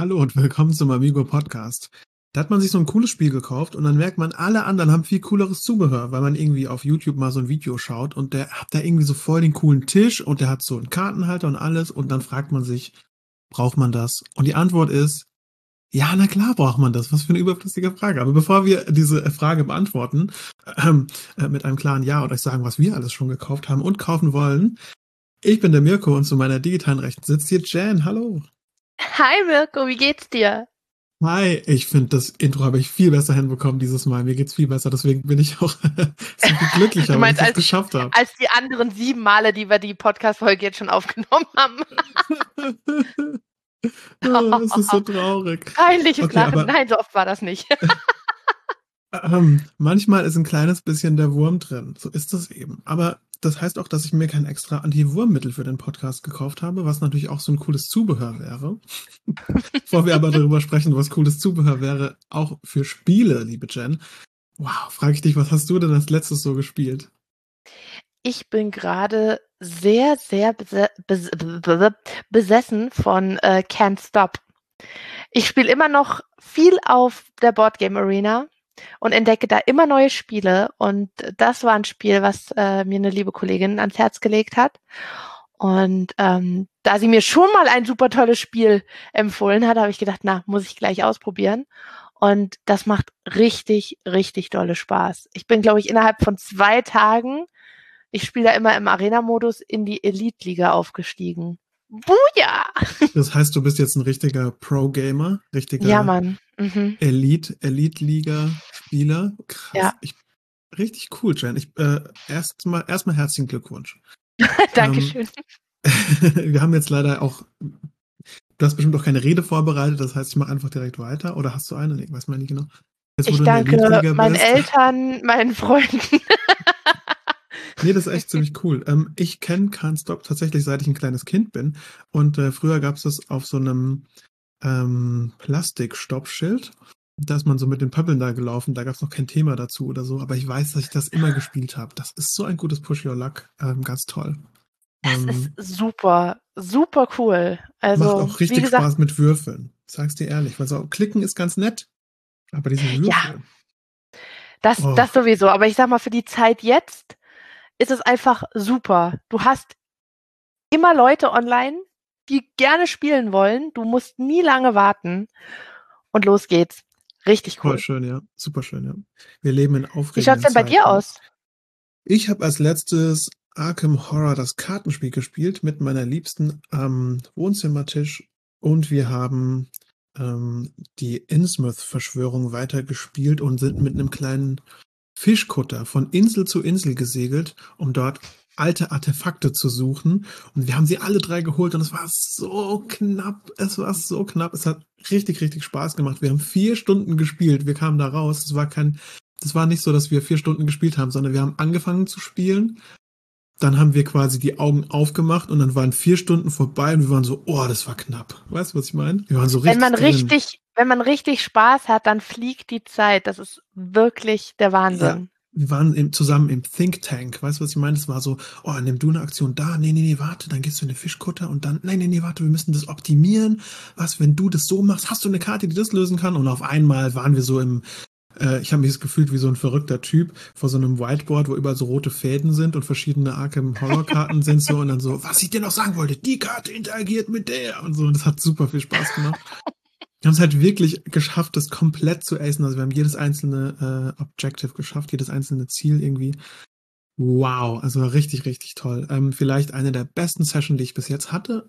Hallo und willkommen zum Amigo Podcast. Da hat man sich so ein cooles Spiel gekauft und dann merkt man, alle anderen haben viel cooleres Zubehör, weil man irgendwie auf YouTube mal so ein Video schaut und der hat da irgendwie so voll den coolen Tisch und der hat so einen Kartenhalter und alles und dann fragt man sich, braucht man das? Und die Antwort ist, ja, na klar braucht man das. Was für eine überflüssige Frage. Aber bevor wir diese Frage beantworten, ähm, äh, mit einem klaren Ja und euch sagen, was wir alles schon gekauft haben und kaufen wollen, ich bin der Mirko und zu meiner digitalen Rechten sitzt hier Jan. Hallo. Hi Mirko, wie geht's dir? Hi, ich finde, das Intro habe ich viel besser hinbekommen dieses Mal. Mir geht's viel besser, deswegen bin ich auch so glücklicher, Du weil ich meinst, es als, geschafft habe. als die anderen sieben Male, die wir die Podcast-Folge jetzt schon aufgenommen haben. oh, es ist so traurig. Peinliches Okay, Lachen. aber- Nein, so oft war das nicht. Ähm, manchmal ist ein kleines bisschen der Wurm drin. So ist das eben. Aber das heißt auch, dass ich mir kein extra Anti-Wurm-Mittel für den Podcast gekauft habe, was natürlich auch so ein cooles Zubehör wäre. Bevor wir aber darüber sprechen, was cooles Zubehör wäre, auch für Spiele, liebe Jen. Wow, frage ich dich, was hast du denn als letztes so gespielt? Ich bin gerade sehr, sehr bese bes bes besessen von äh, Can't Stop. Ich spiele immer noch viel auf der Boardgame Arena und entdecke da immer neue Spiele. Und das war ein Spiel, was äh, mir eine liebe Kollegin ans Herz gelegt hat. Und ähm, da sie mir schon mal ein super tolles Spiel empfohlen hat, habe ich gedacht, na, muss ich gleich ausprobieren. Und das macht richtig, richtig dolle Spaß. Ich bin, glaube ich, innerhalb von zwei Tagen, ich spiele da immer im Arena-Modus, in die Elite-Liga aufgestiegen. Buja! Das heißt, du bist jetzt ein richtiger Pro-Gamer, richtiger Ja, Mann. Mhm. Elite, Elite-Liga-Spieler. Krass. Ja. Ich, richtig cool, Jen. Ich, äh, erstmal, erstmal herzlichen Glückwunsch. Dankeschön. Wir haben jetzt leider auch. Du hast bestimmt auch keine Rede vorbereitet, das heißt, ich mache einfach direkt weiter. Oder hast du eine? Nee, weiß man nicht genau. Jetzt, ich danke meinen bist- Eltern, meinen Freunden. Nee, das ist echt ziemlich cool. Ähm, ich kenne Can't Stop tatsächlich, seit ich ein kleines Kind bin. Und äh, früher gab es das auf so einem ähm, Plastikstoppschild. Da ist man so mit den Pöppeln da gelaufen. Da gab es noch kein Thema dazu oder so. Aber ich weiß, dass ich das immer gespielt habe. Das ist so ein gutes Push Your Luck. Ähm, ganz toll. Das Ähm, ist super, super cool. Also, macht auch richtig gesagt, Spaß mit Würfeln. Sag's dir ehrlich. Weil so klicken ist ganz nett. Aber diese Würfel. Ja. Das, Oh. das sowieso. Aber ich sag mal, für die Zeit jetzt ist es einfach super. Du hast immer Leute online, die gerne spielen wollen. Du musst nie lange warten. Und los geht's. Richtig Voll cool. schön, ja. Super schön, ja. Wir leben in aufregenden Wie schaut's denn bei dir aus? Ich habe als letztes Arkham Horror das Kartenspiel gespielt mit meiner Liebsten am Wohnzimmertisch und wir haben ähm, die Innsmouth-Verschwörung weitergespielt und sind mit einem kleinen Fischkutter von Insel zu Insel gesegelt, um dort alte Artefakte zu suchen. Und wir haben sie alle drei geholt und es war so knapp. Es war so knapp. Es hat richtig, richtig Spaß gemacht. Wir haben vier Stunden gespielt. Wir kamen da raus. Es war kein, das war nicht so, dass wir vier Stunden gespielt haben, sondern wir haben angefangen zu spielen. Dann haben wir quasi die Augen aufgemacht und dann waren vier Stunden vorbei und wir waren so, oh, das war knapp. Weißt du, was ich meine? Wir waren so richtig. Wenn man drin. Wenn man richtig Spaß hat, dann fliegt die Zeit. Das ist wirklich der Wahnsinn. wir waren im, zusammen im Think Tank. Weißt du, was ich meine? Es war so, oh, nimm du eine Aktion da, nee, nee, nee, warte, dann gehst du in den Fischkutter und dann, nee, nee, nee, warte, wir müssen das optimieren. Was, wenn du das so machst, hast du eine Karte, die das lösen kann? Und auf einmal waren wir so im, äh, ich habe mich das gefühlt wie so ein verrückter Typ vor so einem Whiteboard, wo überall so rote Fäden sind und verschiedene Arkham Horror Karten sind so und dann so, was ich dir noch sagen wollte, die Karte interagiert mit der und so. Und das hat super viel Spaß gemacht. Wir haben es halt wirklich geschafft, das komplett zu acen. Also wir haben jedes einzelne äh, Objective geschafft, jedes einzelne Ziel irgendwie. Wow, also richtig, richtig toll. Ähm, vielleicht eine der besten Sessions, die ich bis jetzt hatte.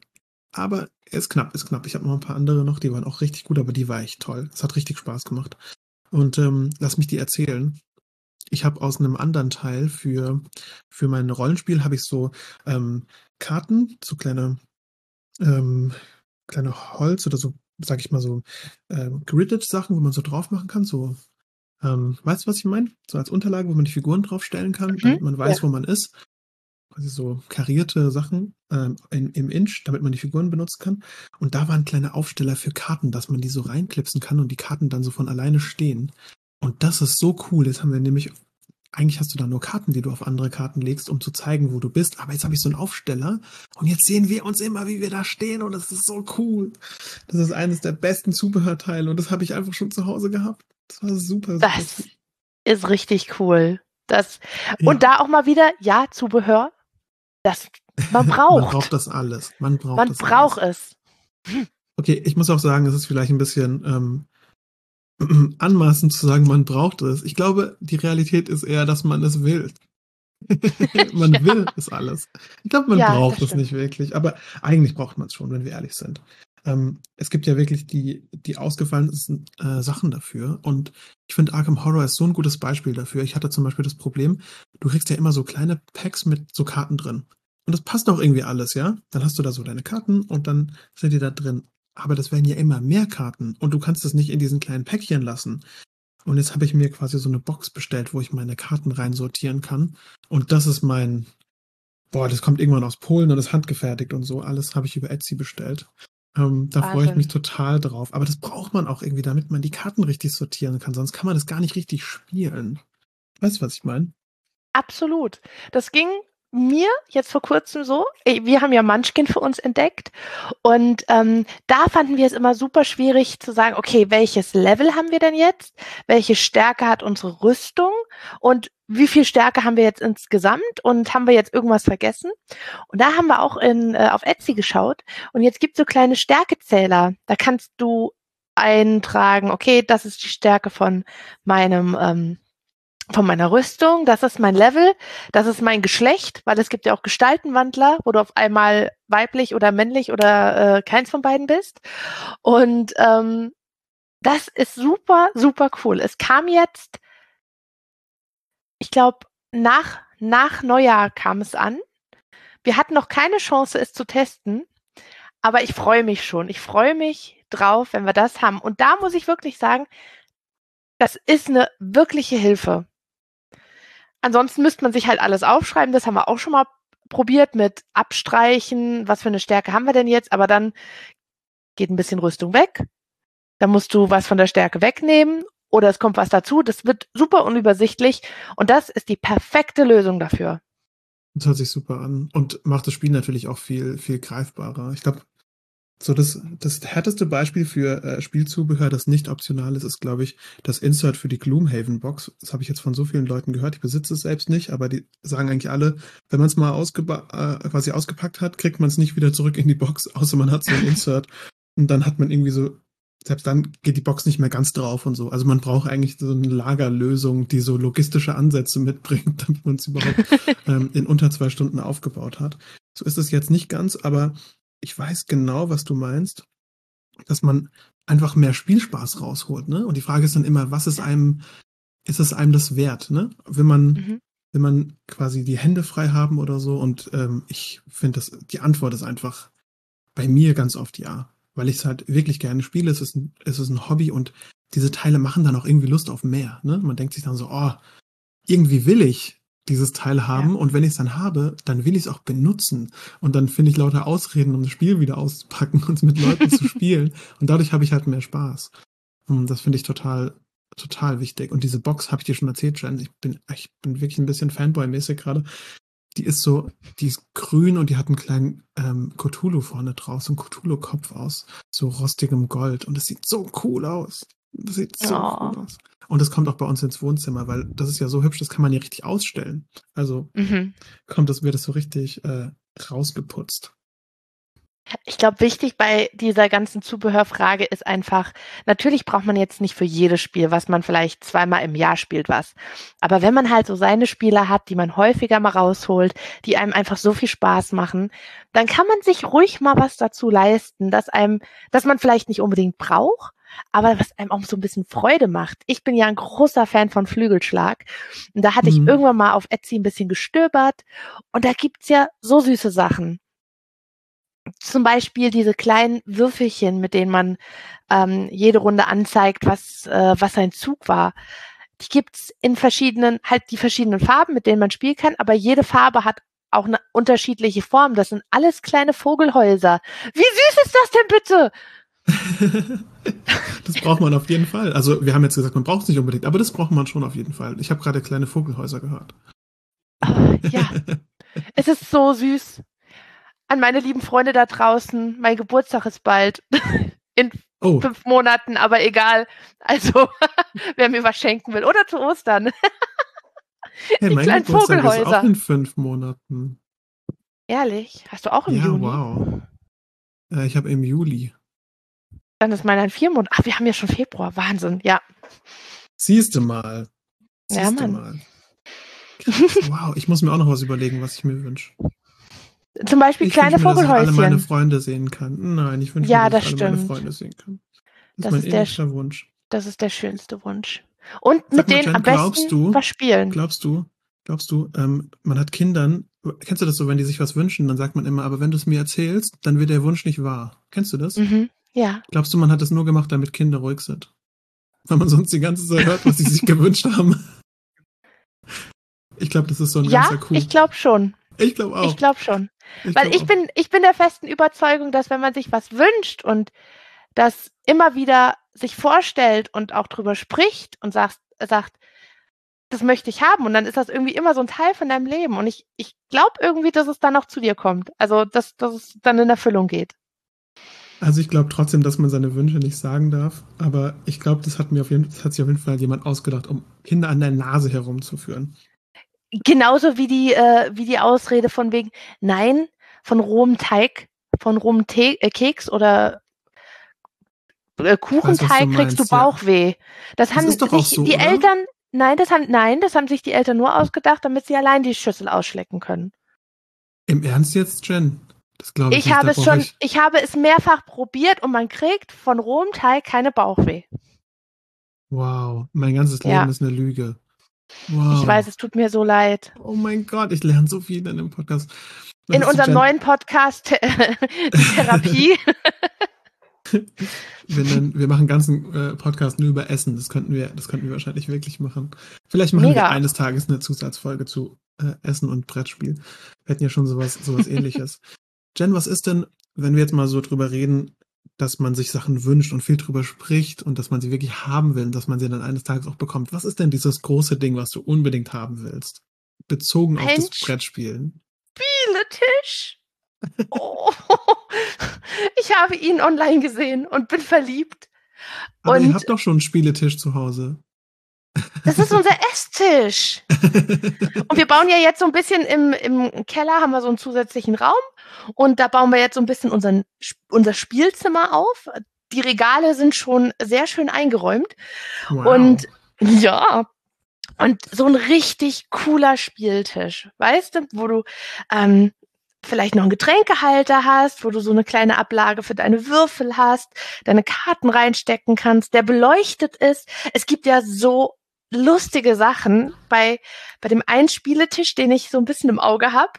Aber ist knapp, ist knapp. Ich habe noch ein paar andere noch, die waren auch richtig gut, aber die war echt toll. Es hat richtig Spaß gemacht. Und ähm, lass mich die erzählen. Ich habe aus einem anderen Teil für, für mein Rollenspiel habe ich so ähm, Karten, so kleine, ähm, kleine Holz oder so, sag ich mal so, ähm, gridded Sachen, wo man so drauf machen kann, so, ähm, weißt du, was ich meine? So als Unterlage, wo man die Figuren draufstellen kann, damit man weiß, ja. wo man ist. Quasi so karierte Sachen ähm, in, im Inch, damit man die Figuren benutzen kann. Und da waren kleine Aufsteller für Karten, dass man die so reinklipsen kann und die Karten dann so von alleine stehen. Und das ist so cool. Jetzt haben wir nämlich eigentlich hast du da nur Karten, die du auf andere Karten legst, um zu zeigen, wo du bist. Aber jetzt habe ich so einen Aufsteller und jetzt sehen wir uns immer, wie wir da stehen und das ist so cool. Das ist eines der besten Zubehörteile und das habe ich einfach schon zu Hause gehabt. Das war super. super das cool. ist richtig cool. Das, ja. Und da auch mal wieder, ja, Zubehör. Das, man braucht. man braucht das alles. Man braucht, man braucht es. Okay, ich muss auch sagen, es ist vielleicht ein bisschen ähm, anmaßend zu sagen, man braucht es. Ich glaube, die Realität ist eher, dass man es will. man ja. will es alles. Ich glaube, man ja, braucht es nicht wirklich, aber eigentlich braucht man es schon, wenn wir ehrlich sind. Ähm, es gibt ja wirklich die, die ausgefallensten äh, Sachen dafür und ich finde Arkham Horror ist so ein gutes Beispiel dafür. Ich hatte zum Beispiel das Problem, du kriegst ja immer so kleine Packs mit so Karten drin. Und das passt auch irgendwie alles, ja? Dann hast du da so deine Karten und dann sind die da drin. Aber das werden ja immer mehr Karten und du kannst es nicht in diesen kleinen Päckchen lassen. Und jetzt habe ich mir quasi so eine Box bestellt, wo ich meine Karten reinsortieren kann. Und das ist mein, boah, das kommt irgendwann aus Polen und ist handgefertigt und so. Alles habe ich über Etsy bestellt. Ähm, da freue ich mich total drauf. Aber das braucht man auch irgendwie, damit man die Karten richtig sortieren kann. Sonst kann man das gar nicht richtig spielen. Weißt du, was ich meine? Absolut. Das ging mir jetzt vor kurzem so, wir haben ja Munchkin für uns entdeckt und ähm, da fanden wir es immer super schwierig zu sagen, okay, welches Level haben wir denn jetzt? Welche Stärke hat unsere Rüstung? Und wie viel Stärke haben wir jetzt insgesamt? Und haben wir jetzt irgendwas vergessen? Und da haben wir auch in, äh, auf Etsy geschaut und jetzt gibt so kleine Stärkezähler. Da kannst du eintragen, okay, das ist die Stärke von meinem ähm, von meiner Rüstung, das ist mein Level, das ist mein Geschlecht, weil es gibt ja auch Gestaltenwandler, wo du auf einmal weiblich oder männlich oder äh, keins von beiden bist. Und ähm, das ist super, super cool. Es kam jetzt, ich glaube, nach, nach Neujahr kam es an. Wir hatten noch keine Chance, es zu testen, aber ich freue mich schon. Ich freue mich drauf, wenn wir das haben. Und da muss ich wirklich sagen, das ist eine wirkliche Hilfe. Ansonsten müsste man sich halt alles aufschreiben. Das haben wir auch schon mal probiert mit Abstreichen. Was für eine Stärke haben wir denn jetzt? Aber dann geht ein bisschen Rüstung weg. Dann musst du was von der Stärke wegnehmen oder es kommt was dazu. Das wird super unübersichtlich und das ist die perfekte Lösung dafür. Das hört sich super an und macht das Spiel natürlich auch viel, viel greifbarer. Ich glaube, so, das, das härteste Beispiel für äh, Spielzubehör, das nicht optional ist, ist, glaube ich, das Insert für die Gloomhaven Box. Das habe ich jetzt von so vielen Leuten gehört. Ich besitze es selbst nicht, aber die sagen eigentlich alle, wenn man es mal äh, quasi ausgepackt hat, kriegt man es nicht wieder zurück in die Box, außer man hat so ein Insert. und dann hat man irgendwie so, selbst dann geht die Box nicht mehr ganz drauf und so. Also man braucht eigentlich so eine Lagerlösung, die so logistische Ansätze mitbringt, damit man es überhaupt ähm, in unter zwei Stunden aufgebaut hat. So ist es jetzt nicht ganz, aber ich weiß genau, was du meinst, dass man einfach mehr Spielspaß rausholt, ne? Und die Frage ist dann immer, was ist einem, ist es einem das wert, ne? Wenn man, mhm. wenn man quasi die Hände frei haben oder so. Und ähm, ich finde, dass die Antwort ist einfach bei mir ganz oft ja. Weil ich es halt wirklich gerne spiele. Es ist, ein, es ist ein Hobby und diese Teile machen dann auch irgendwie Lust auf mehr. Ne? Man denkt sich dann so, oh, irgendwie will ich dieses Teil haben. Ja. Und wenn ich es dann habe, dann will ich es auch benutzen. Und dann finde ich lauter Ausreden, um das Spiel wieder auszupacken und mit Leuten zu spielen. Und dadurch habe ich halt mehr Spaß. Und das finde ich total, total wichtig. Und diese Box habe ich dir schon erzählt, Jen. Ich bin, ich bin wirklich ein bisschen Fanboy-mäßig gerade. Die ist so, die ist grün und die hat einen kleinen ähm, Cthulhu vorne drauf, so einen Cthulhu-Kopf aus so rostigem Gold. Und es sieht so cool aus. Das sieht so oh. cool aus. Und das kommt auch bei uns ins Wohnzimmer, weil das ist ja so hübsch, das kann man ja richtig ausstellen. Also mhm. kommt das, wird es so richtig äh, rausgeputzt. Ich glaube, wichtig bei dieser ganzen Zubehörfrage ist einfach, natürlich braucht man jetzt nicht für jedes Spiel, was man vielleicht zweimal im Jahr spielt, was. Aber wenn man halt so seine Spiele hat, die man häufiger mal rausholt, die einem einfach so viel Spaß machen, dann kann man sich ruhig mal was dazu leisten, dass einem, dass man vielleicht nicht unbedingt braucht, aber was einem auch so ein bisschen Freude macht. Ich bin ja ein großer Fan von Flügelschlag. Und da hatte mhm. ich irgendwann mal auf Etsy ein bisschen gestöbert. Und da gibt's ja so süße Sachen. Zum Beispiel diese kleinen Würfelchen, mit denen man ähm, jede Runde anzeigt, was, äh, was ein Zug war. Die gibt's in verschiedenen, halt die verschiedenen Farben, mit denen man spielen kann, aber jede Farbe hat auch eine unterschiedliche Form. Das sind alles kleine Vogelhäuser. Wie süß ist das denn bitte? das braucht man auf jeden Fall. Also wir haben jetzt gesagt, man braucht es nicht unbedingt, aber das braucht man schon auf jeden Fall. Ich habe gerade kleine Vogelhäuser gehört. Oh, ja, es ist so süß. An meine lieben Freunde da draußen, mein Geburtstag ist bald. In oh. fünf Monaten, aber egal. Also, wer mir was schenken will. Oder zu Ostern. Hey, Die mein kleinen Geburtstag Vogelhäuser. Ist auch in fünf Monaten. Ehrlich? Hast du auch im ja, Juni? wow. Äh, ich habe im Juli. Dann ist meiner in vier Monaten. Ach, wir haben ja schon Februar. Wahnsinn, ja. Siehst du mal. Siehst ja, Mann. Mal. Wow, ich muss mir auch noch was überlegen, was ich mir wünsche. Zum Beispiel ich kleine Vogelhäuschen. Dass ich alle meine Freunde sehen kann. Nein, ich wünsche ja, mir, dass ich alle stimmt. meine Freunde sehen kann. Das, das ist, mein der Wunsch. Das ist der schönste Wunsch. Und Sag mit denen Jen, am besten du, was spielen. Glaubst du, glaubst du, ähm, man hat Kindern, kennst du das so, wenn die sich was wünschen, dann sagt man immer, aber wenn du es mir erzählst, dann wird der Wunsch nicht wahr. Kennst du das? Mhm, ja. Glaubst du, man hat das nur gemacht, damit Kinder ruhig sind? Weil man sonst die ganze Zeit hört, was sie sich gewünscht haben. Ich glaube, das ist so ein ja, ganzer Coup. ich glaube schon. Ich glaube auch. Ich glaube schon. Ich Weil glaub ich auch. bin, ich bin der festen Überzeugung, dass wenn man sich was wünscht und das immer wieder sich vorstellt und auch drüber spricht und sagt, sagt, das möchte ich haben und dann ist das irgendwie immer so ein Teil von deinem Leben und ich, ich glaube irgendwie, dass es dann auch zu dir kommt. Also, dass, dass es dann in Erfüllung geht. Also ich glaube trotzdem, dass man seine Wünsche nicht sagen darf, aber ich glaube, das hat mir auf jeden das hat sich auf jeden Fall jemand ausgedacht, um Kinder an der Nase herumzuführen. Genauso wie die, äh, wie die Ausrede von wegen, nein, von rohem Teig, von rohem Te äh, Keks oder äh, Kuchenteig du kriegst du Bauchweh. Ja. Das, das haben sich so, die oder? Eltern, nein, das haben, nein, das haben sich die Eltern nur ausgedacht, damit sie allein die Schüssel ausschlecken können. Im Ernst jetzt, Jen? Das glaube ich, ich nicht. Habe es schon, ich... ich habe es mehrfach probiert und man kriegt von rohem Teig keine Bauchweh. Wow, mein ganzes Leben ja. ist eine Lüge. Wow. Ich weiß, es tut mir so leid. Oh mein Gott, ich lerne so viel in dem Podcast. Was in unserem neuen Podcast die Therapie. wir, nennen, wir, machen einen ganzen äh, Podcast nur über Essen. Das könnten wir, das könnten wir wahrscheinlich wirklich machen. Vielleicht machen Mega. wir eines Tages eine Zusatzfolge zu äh, Essen und Brettspiel. Wir hätten ja schon sowas, sowas ähnliches. Jen, was ist denn, wenn wir jetzt mal so drüber reden, dass man sich Sachen wünscht und viel drüber spricht und dass man sie wirklich haben will und dass man sie dann eines Tages auch bekommt. Was ist denn dieses große Ding, was du unbedingt haben willst? Bezogen auf das Brettspielen. Spieletisch. Oh, ich habe ihn online gesehen und bin verliebt. Aber und ihr habt doch schon einen Spieletisch zu Hause. Das ist unser Esstisch. Und wir bauen ja jetzt so ein bisschen im, im Keller, haben wir so einen zusätzlichen Raum. Und da bauen wir jetzt so ein bisschen unseren, unser Spielzimmer auf. Die Regale sind schon sehr schön eingeräumt. Wow. Und ja, und so ein richtig cooler Spieltisch, weißt du, wo du ähm, vielleicht noch einen Getränkehalter hast, wo du so eine kleine Ablage für deine Würfel hast, deine Karten reinstecken kannst, der beleuchtet ist. Es gibt ja so lustige Sachen bei, bei dem einen Spieletisch, den ich so ein bisschen im Auge habe.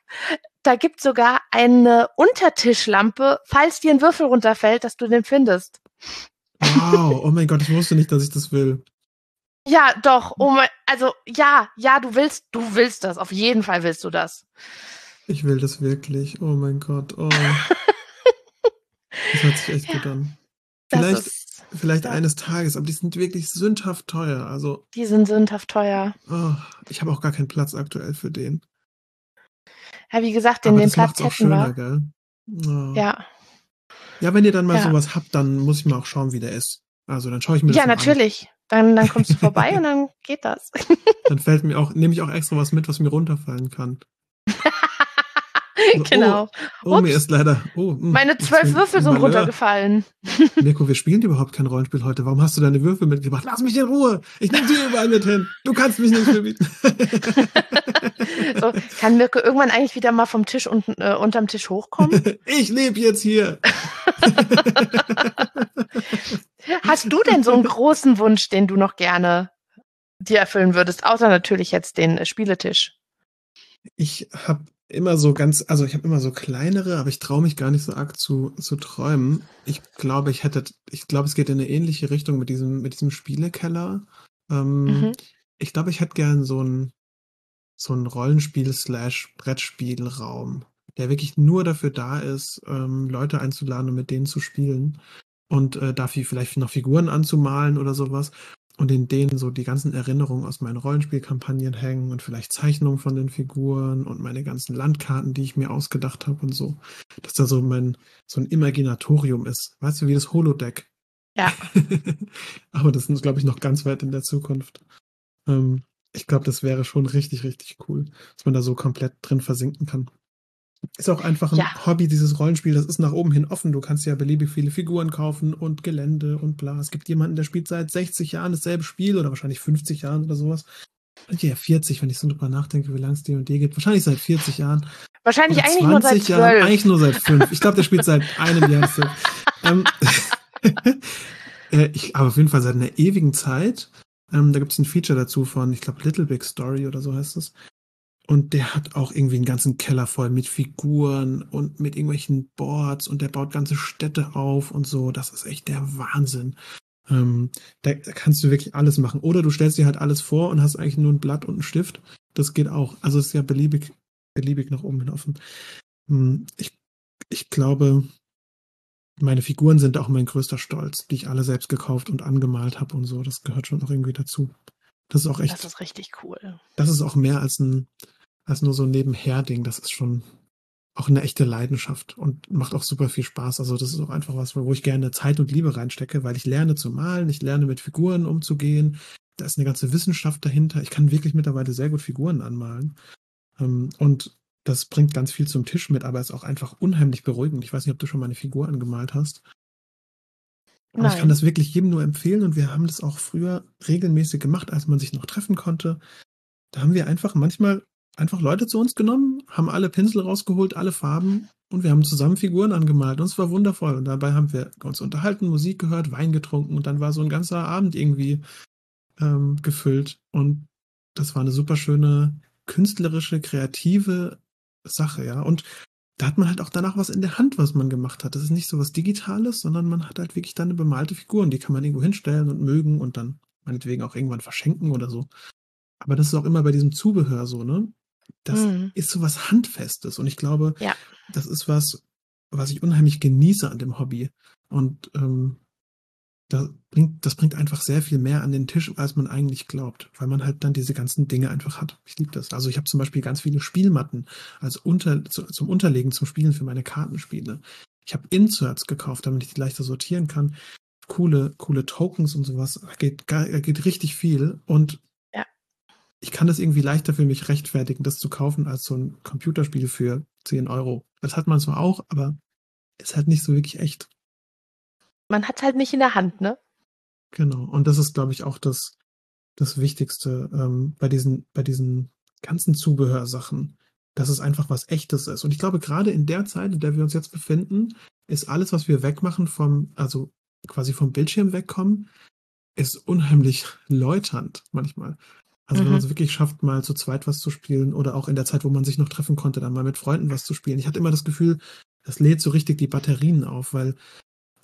Da gibt sogar eine Untertischlampe, falls dir ein Würfel runterfällt, dass du den findest. Wow, oh mein Gott, ich wusste nicht, dass ich das will. Ja, doch. Oh mein, also ja, ja, du willst, du willst das. Auf jeden Fall willst du das. Ich will das wirklich. Oh mein Gott. Oh. das hört sich echt ja, gut an. Vielleicht, vielleicht eines Tages, aber die sind wirklich sündhaft teuer. Also, die sind sündhaft teuer. Oh, ich habe auch gar keinen Platz aktuell für den. Ja, wie gesagt, in aber den Platz hätten schöner, wir. Gell? Oh. Ja. Ja, wenn ihr dann mal ja. sowas habt, dann muss ich mal auch schauen, wie der ist. Also dann schaue ich mir das Ja, natürlich. An. Dann, dann kommst du vorbei und dann geht das. dann fällt mir auch, nehme ich auch extra was mit, was mir runterfallen kann. genau. Oh, oh mir ist leider. Oh, mh, Meine zwölf Würfel sind runtergefallen. Mirko, wir spielen überhaupt kein Rollenspiel heute. Warum hast du deine Würfel mitgebracht? Lass mich in Ruhe. Ich nehme die überall mit hin. Du kannst mich nicht verbieten. so, kann Mirko irgendwann eigentlich wieder mal vom Tisch unten, äh, unterm Tisch hochkommen? ich lebe jetzt hier. Hast du denn so einen großen Wunsch, den du noch gerne dir erfüllen würdest, außer natürlich jetzt den äh, Spieletisch? Ich habe immer so ganz, also ich habe immer so kleinere, aber ich traue mich gar nicht so arg zu, zu träumen. Ich glaube, ich hätte, ich glaube, es geht in eine ähnliche Richtung mit diesem, mit diesem Spielekeller. Ähm, mhm. Ich glaube, ich hätte gern so ein so ein Rollenspiel-Brettspielraum, der wirklich nur dafür da ist, ähm, Leute einzuladen und mit denen zu spielen. und äh, da vielleicht noch Figuren anzumalen oder sowas und in denen so die ganzen Erinnerungen aus meinen Rollenspielkampagnen hängen und vielleicht Zeichnungen von den Figuren und meine ganzen Landkarten, die ich mir ausgedacht habe und so. Dass da so mein, so ein Imaginatorium ist. Weißt du, wie das Holodeck. Ja. Aber das ist, glaube ich, noch ganz weit in der Zukunft. Ähm, ich glaube, das wäre schon richtig, richtig cool, dass man da so komplett drin versinken kann. Ist auch einfach ein ja. Hobby, dieses Rollenspiel. Das ist nach oben hin offen. Du kannst ja beliebig viele Figuren kaufen und Gelände und bla. Es gibt jemanden, der spielt seit 60 Jahren dasselbe Spiel oder wahrscheinlich 50 Jahren oder sowas. Ja, 40, wenn ich so drüber nachdenke, wie lange es D&D gibt. Wahrscheinlich seit 40 Jahren. Wahrscheinlich eigentlich nur seit 12. Jahren. Eigentlich nur seit 5. Ich glaube, der spielt seit einem Jahr. ähm, äh, ich, aber auf jeden Fall seit einer ewigen Zeit. Ähm, da gibt es ein Feature dazu von, ich glaube, Little Big Story oder so heißt es. Und der hat auch irgendwie einen ganzen Keller voll mit Figuren und mit irgendwelchen Boards und der baut ganze Städte auf und so. Das ist echt der Wahnsinn. Ähm, da, da kannst du wirklich alles machen. Oder du stellst dir halt alles vor und hast eigentlich nur ein Blatt und einen Stift. Das geht auch. Also ist ja beliebig, beliebig nach oben hin offen. Hm, ich, ich glaube, meine Figuren sind auch mein größter Stolz, die ich alle selbst gekauft und angemalt habe und so. Das gehört schon auch irgendwie dazu. Das ist auch echt. Das ist richtig cool. Das ist auch mehr als ein, als nur so ein Nebenher-Ding. Das ist schon auch eine echte Leidenschaft und macht auch super viel Spaß. Also das ist auch einfach was, wo ich gerne Zeit und Liebe reinstecke, weil ich lerne zu malen, ich lerne mit Figuren umzugehen. Da ist eine ganze Wissenschaft dahinter. Ich kann wirklich mittlerweile sehr gut Figuren anmalen. Ähm, und das bringt ganz viel zum Tisch mit, aber ist auch einfach unheimlich beruhigend. Ich weiß nicht, ob du schon mal eine Figur angemalt hast. Aber Nein. ich kann das wirklich jedem nur empfehlen und wir haben das auch früher regelmäßig gemacht, als man sich noch treffen konnte. Da haben wir einfach manchmal einfach Leute zu uns genommen, haben alle Pinsel rausgeholt, alle Farben und wir haben zusammen Figuren angemalt und es war wundervoll. Und dabei haben wir uns unterhalten, Musik gehört, Wein getrunken und dann war so ein ganzer Abend irgendwie ähm, gefüllt. Und das war eine super schöne künstlerische, kreative Sache, ja. Und da hat man halt auch danach was in der Hand, was man gemacht hat. Das ist nicht so was Digitales, sondern man hat halt wirklich dann eine bemalte Figur und die kann man irgendwo hinstellen und mögen und dann meinetwegen auch irgendwann verschenken oder so. Aber das ist auch immer bei diesem Zubehör so, ne? Das mhm. ist so was Handfestes und ich glaube, ja. das ist was, was ich unheimlich genieße an dem Hobby. Und ähm, das bringt, das bringt einfach sehr viel mehr an den Tisch, als man eigentlich glaubt, weil man halt dann diese ganzen Dinge einfach hat. Ich liebe das. Also ich habe zum Beispiel ganz viele Spielmatten als unter, zu, zum Unterlegen, zum Spielen für meine Kartenspiele. Ich habe Inserts gekauft, damit ich die leichter sortieren kann. Coole, coole Tokens und sowas. Da geht, da geht richtig viel. Und ja. ich kann das irgendwie leichter für mich rechtfertigen, das zu kaufen, als so ein Computerspiel für 10 Euro. Das hat man zwar auch, aber ist halt nicht so wirklich echt man hat halt nicht in der Hand, ne? Genau. Und das ist, glaube ich, auch das, das Wichtigste ähm, bei diesen, bei diesen ganzen Zubehörsachen, dass es einfach was Echtes ist. Und ich glaube, gerade in der Zeit, in der wir uns jetzt befinden, ist alles, was wir wegmachen vom, also quasi vom Bildschirm wegkommen, ist unheimlich läuternd manchmal. Also mhm. wenn man es wirklich schafft, mal zu zweit was zu spielen oder auch in der Zeit, wo man sich noch treffen konnte, dann mal mit Freunden was zu spielen. Ich hatte immer das Gefühl, das lädt so richtig die Batterien auf, weil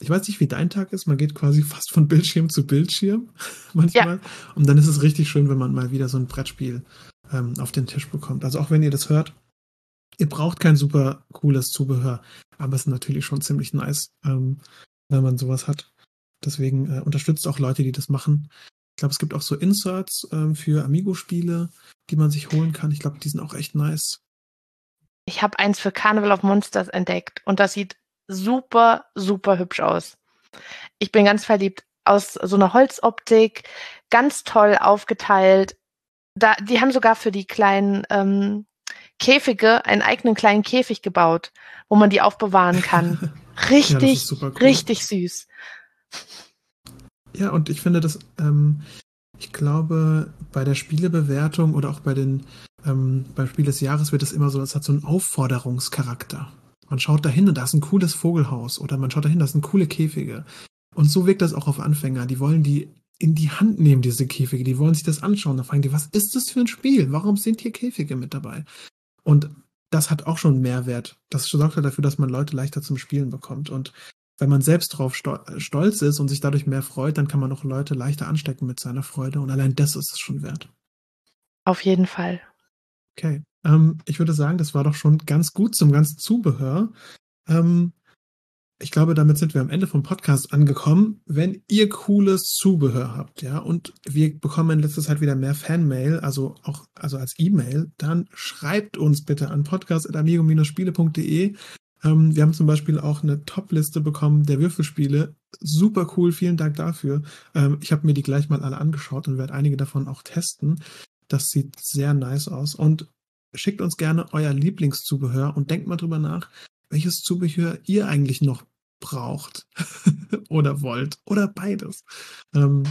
ich weiß nicht, wie dein Tag ist. Man geht quasi fast von Bildschirm zu Bildschirm manchmal. Ja. Und dann ist es richtig schön, wenn man mal wieder so ein Brettspiel ähm, auf den Tisch bekommt. Also auch wenn ihr das hört, ihr braucht kein super cooles Zubehör, aber es ist natürlich schon ziemlich nice, ähm, wenn man sowas hat. Deswegen äh, unterstützt auch Leute, die das machen. Ich glaube, es gibt auch so Inserts ähm, für Amigo-Spiele, die man sich holen kann. Ich glaube, die sind auch echt nice. Ich habe eins für Carnival of Monsters entdeckt und das sieht super, super hübsch aus. Ich bin ganz verliebt. Aus so einer Holzoptik, ganz toll aufgeteilt. Da, die haben sogar für die kleinen ähm, Käfige einen eigenen kleinen Käfig gebaut, wo man die aufbewahren kann. Richtig, ja, cool. richtig süß. Ja, und ich finde das, ähm, ich glaube, bei der Spielebewertung oder auch bei den ähm, beim Spiel des Jahres wird es immer so, es hat so einen Aufforderungscharakter. Man schaut dahin und da ist ein cooles Vogelhaus oder man schaut dahin, da sind coole Käfige. Und so wirkt das auch auf Anfänger. Die wollen die in die Hand nehmen, diese Käfige. Die wollen sich das anschauen. Da fragen die, was ist das für ein Spiel? Warum sind hier Käfige mit dabei? Und das hat auch schon Mehrwert. Das sorgt halt dafür, dass man Leute leichter zum Spielen bekommt. Und wenn man selbst drauf stolz ist und sich dadurch mehr freut, dann kann man auch Leute leichter anstecken mit seiner Freude. Und allein das ist es schon wert. Auf jeden Fall. Okay. Ähm, ich würde sagen, das war doch schon ganz gut zum ganzen Zubehör. Ähm, ich glaube, damit sind wir am Ende vom Podcast angekommen. Wenn ihr cooles Zubehör habt, ja, und wir bekommen in letzter Zeit wieder mehr Fanmail, also auch also als E-Mail, dann schreibt uns bitte an podcast.amigo-spiele.de. Ähm, wir haben zum Beispiel auch eine Top-Liste bekommen der Würfelspiele. Super cool, vielen Dank dafür. Ähm, ich habe mir die gleich mal alle angeschaut und werde einige davon auch testen. Das sieht sehr nice aus. Und schickt uns gerne euer Lieblingszubehör und denkt mal drüber nach, welches Zubehör ihr eigentlich noch braucht oder wollt oder beides. Ähm,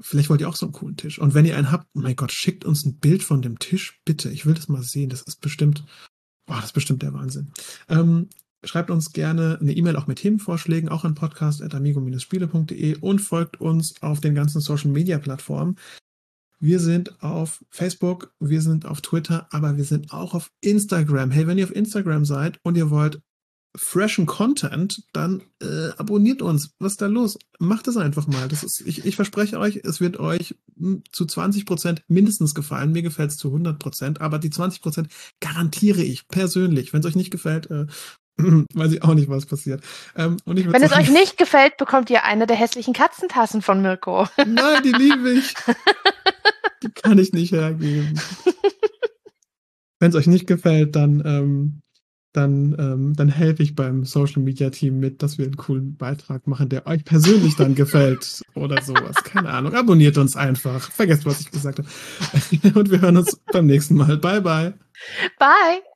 vielleicht wollt ihr auch so einen coolen Tisch. Und wenn ihr einen habt, mein Gott, schickt uns ein Bild von dem Tisch, bitte. Ich will das mal sehen. Das ist bestimmt, boah, das ist bestimmt der Wahnsinn. Ähm, schreibt uns gerne eine E-Mail auch mit Themenvorschlägen, auch an podcast.amigo-spiele.de und folgt uns auf den ganzen Social Media Plattformen. Wir sind auf Facebook, wir sind auf Twitter, aber wir sind auch auf Instagram. Hey, wenn ihr auf Instagram seid und ihr wollt freshen Content, dann äh, abonniert uns. Was ist da los? Macht es einfach mal. Das ist, ich, ich verspreche euch, es wird euch hm, zu 20 Prozent mindestens gefallen. Mir gefällt es zu 100 Prozent, aber die 20 Prozent garantiere ich persönlich. Wenn es euch nicht gefällt, äh, weiß ich auch nicht, was passiert. Ähm, Wenn sagen, es euch nicht gefällt, bekommt ihr eine der hässlichen Katzentassen von Mirko. Nein, die liebe ich. Die kann ich nicht hergeben. Wenn es euch nicht gefällt, dann, ähm, dann, ähm, dann helfe ich beim Social Media Team mit, dass wir einen coolen Beitrag machen, der euch persönlich dann gefällt oder sowas. Keine Ahnung. Abonniert uns einfach. Vergesst, was ich gesagt habe. Und wir hören uns beim nächsten Mal. Bye, bye. Bye.